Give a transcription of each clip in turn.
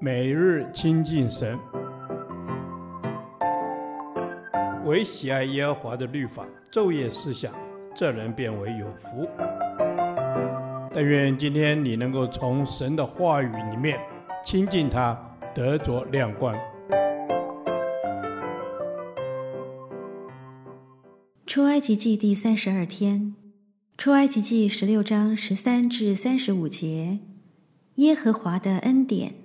每日亲近神，唯喜爱耶和华的律法，昼夜思想，这人便为有福。但愿今天你能够从神的话语里面亲近他，得着亮光。出埃及记第三十二天，出埃及记十六章十三至三十五节，耶和华的恩典。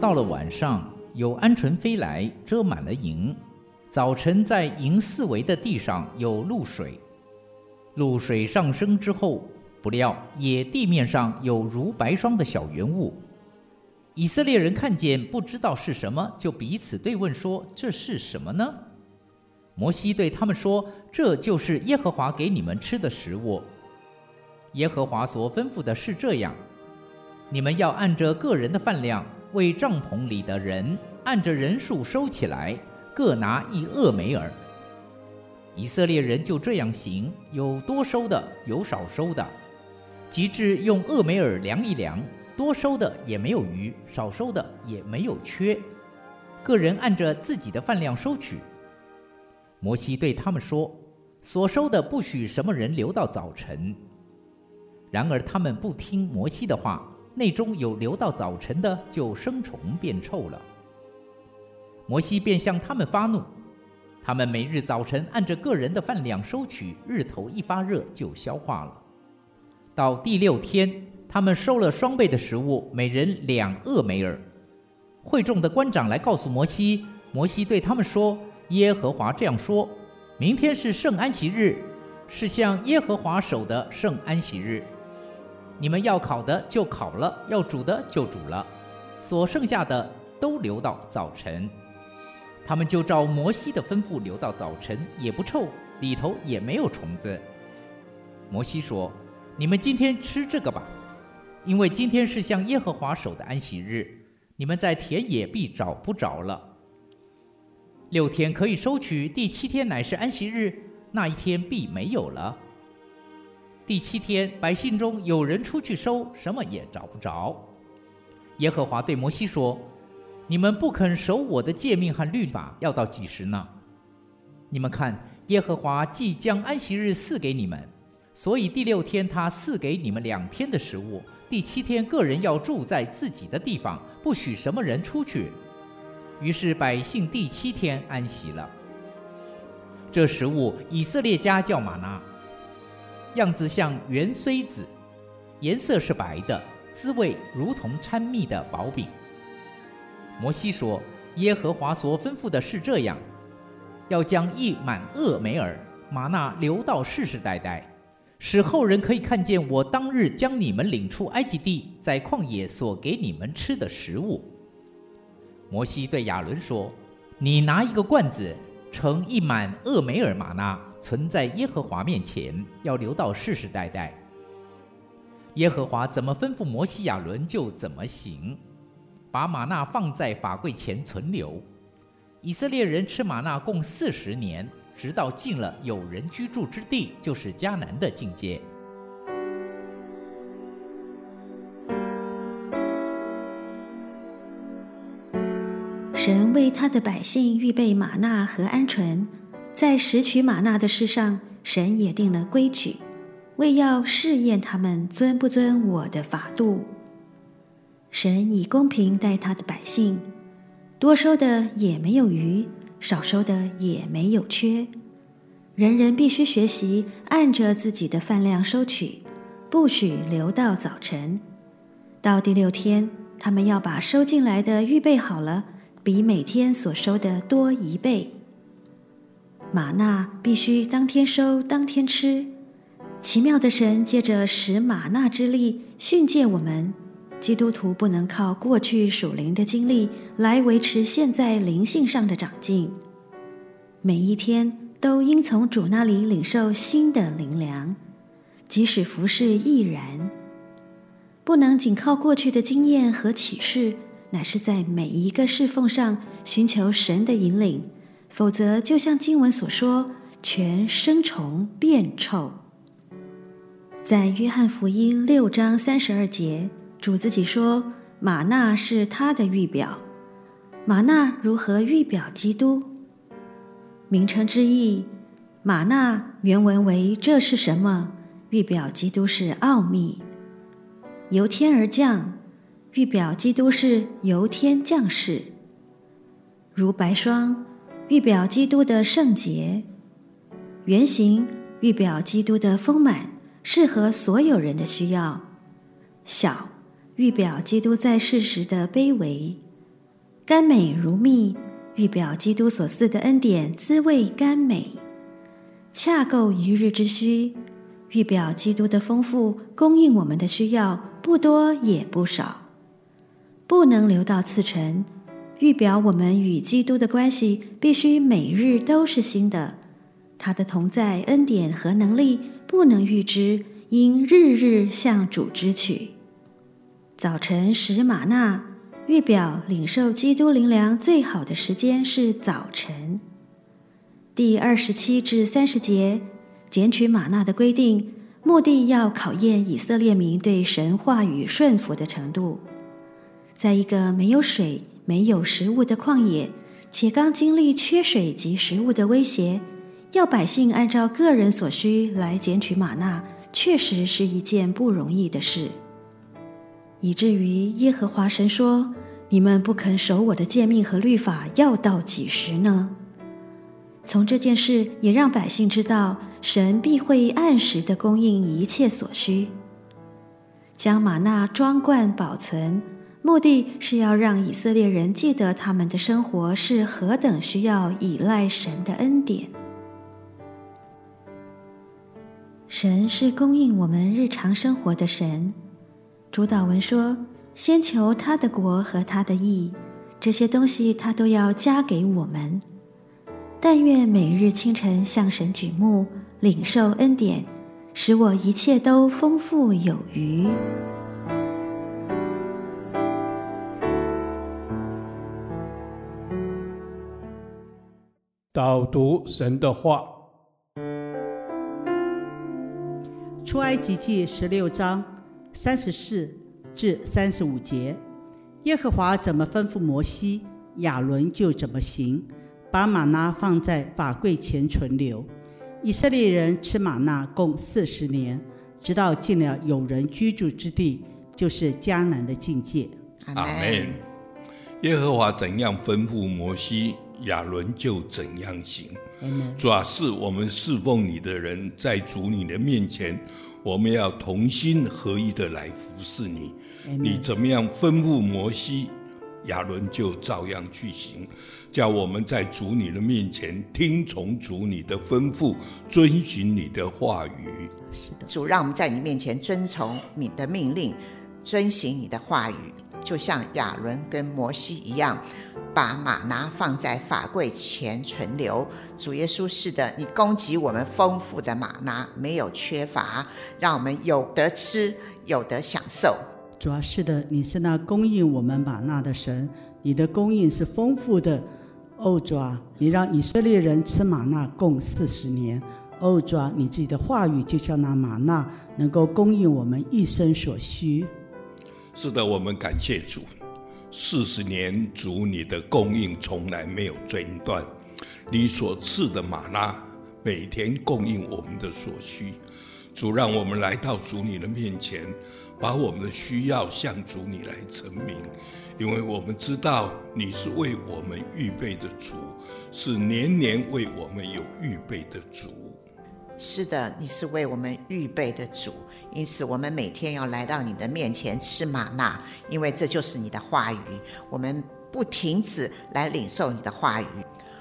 到了晚上，有鹌鹑飞来，遮满了营。早晨，在营四围的地上有露水。露水上升之后，不料野地面上有如白霜的小圆物。以色列人看见，不知道是什么，就彼此对问说：“这是什么呢？”摩西对他们说：“这就是耶和华给你们吃的食物。耶和华所吩咐的是这样：你们要按着个人的饭量。”为帐篷里的人按着人数收起来，各拿一厄梅尔。以色列人就这样行，有多收的，有少收的。及至用厄梅尔量一量，多收的也没有余，少收的也没有缺，个人按着自己的饭量收取。摩西对他们说：“所收的不许什么人留到早晨。”然而他们不听摩西的话。内中有留到早晨的，就生虫变臭了。摩西便向他们发怒，他们每日早晨按着个人的饭量收取，日头一发热就消化了。到第六天，他们收了双倍的食物，每人两俄梅珥。会众的官长来告诉摩西，摩西对他们说：“耶和华这样说：明天是圣安息日，是向耶和华守的圣安息日。”你们要烤的就烤了，要煮的就煮了，所剩下的都留到早晨。他们就照摩西的吩咐留到早晨，也不臭，里头也没有虫子。摩西说：“你们今天吃这个吧，因为今天是向耶和华守的安息日，你们在田野必找不着了。六天可以收取，第七天乃是安息日，那一天必没有了。”第七天，百姓中有人出去收，什么也找不着。耶和华对摩西说：“你们不肯守我的诫命和律法，要到几时呢？你们看，耶和华既将安息日赐给你们，所以第六天他赐给你们两天的食物。第七天，个人要住在自己的地方，不许什么人出去。于是百姓第七天安息了。这食物，以色列家叫吗哪。样子像芫荽子，颜色是白的，滋味如同掺蜜的薄饼。摩西说：“耶和华所吩咐的是这样，要将一满厄梅尔玛纳留到世世代代，使后人可以看见我当日将你们领出埃及地，在旷野所给你们吃的食物。”摩西对亚伦说：“你拿一个罐子，盛一满厄梅尔玛纳。”存在耶和华面前，要留到世世代代。耶和华怎么吩咐摩西亚伦，就怎么行，把玛纳放在法柜前存留。以色列人吃玛纳共四十年，直到进了有人居住之地，就是迦南的境界。神为他的百姓预备吗哪和鹌鹑。在拾取吗哪的事上，神也定了规矩，为要试验他们遵不遵我的法度。神以公平待他的百姓，多收的也没有余，少收的也没有缺。人人必须学习按着自己的饭量收取，不许留到早晨。到第六天，他们要把收进来的预备好了，比每天所收的多一倍。玛纳必须当天收，当天吃。奇妙的神借着使玛纳之力训诫我们，基督徒不能靠过去属灵的经历来维持现在灵性上的长进。每一天都应从主那里领受新的灵粮，即使服侍亦然。不能仅靠过去的经验和启示，乃是在每一个侍奉上寻求神的引领。否则就像经文所说，全生虫变臭。在约翰福音六章三十二节，主自己说：“玛纳是他的预表。”玛纳如何预表基督？名称之意，玛纳原文为“这是什么”，预表基督是奥秘，由天而降，预表基督是由天降世，如白霜，预表基督的圣洁，圆形预表基督的丰满。适合所有人的需要。小，预表基督在世时的卑微；甘美如蜜，预表基督所赐的恩典滋味甘美；恰够一日之需，预表基督的丰富供应我们的需要，不多也不少。不能留到次晨，预表我们与基督的关系必须每日都是新的。他的同在、恩典和能力。不能预知，应日日向主支取。早晨食玛纳，预表领受基督灵粮最好的时间是早晨。第二十七至三十节，拣取玛纳的规定，目的要考验以色列民对神话语顺服的程度。在一个没有水、没有食物的旷野，且刚经历缺水及食物的威胁。要百姓按照个人所需来捡取玛纳，确实是一件不容易的事。以至于耶和华神说：“你们不肯守我的诫命和律法，要到几时呢？”从这件事也让百姓知道，神必会按时的供应一切所需，将玛纳装罐保存，目的是要让以色列人记得他们的生活是何等需要依赖神的恩典。神是供应我们日常生活的神。主祷文说：“先求他的国和他的义，这些东西他都要加给我们。”但愿每日清晨向神举目，领受恩典，使我一切都丰富有余。导读神的话。出埃及记十六章三十四至三十五节，耶和华怎么吩咐摩西，亚伦就怎么行，把玛纳放在法柜前存留。以色列人吃玛纳共四十年，直到进了有人居住之地，就是迦南的境界。阿门。耶和华怎样吩咐摩西，亚伦就怎样行。主啊，是我们侍奉你的人，在主你的面前，我们要同心合一的来服侍你。你怎么样吩咐摩西，亚伦就照样去行，叫我们在主你的面前听从主你的吩咐，遵循你的话语。是的，主让我们在你面前遵从你的命令，遵行你的话语。就像亚伦跟摩西一样，把玛拿放在法柜前存留。主耶稣是的，你供给我们丰富的玛拿，没有缺乏，让我们有得吃，有得享受。主啊，是的，你是那供应我们玛纳的神，你的供应是丰富的。哦，主啊，你让以色列人吃玛纳共四十年。哦，主啊，你自己的话语就像那玛纳，能够供应我们一生所需。是的，我们感谢主，四十年主你的供应从来没有中断，你所赐的玛拉每天供应我们的所需。主让我们来到主你的面前，把我们的需要向主你来陈明，因为我们知道你是为我们预备的主，是年年为我们有预备的主。是的，你是为我们预备的主，因此我们每天要来到你的面前吃玛纳，因为这就是你的话语。我们不停止来领受你的话语，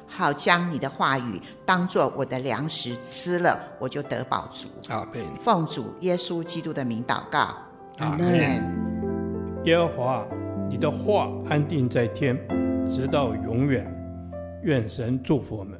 好将你的话语当做我的粮食吃了，我就得饱足。阿门。奉主耶稣基督的名祷告。阿门。耶和华，你的话安定在天，直到永远。愿神祝福我们。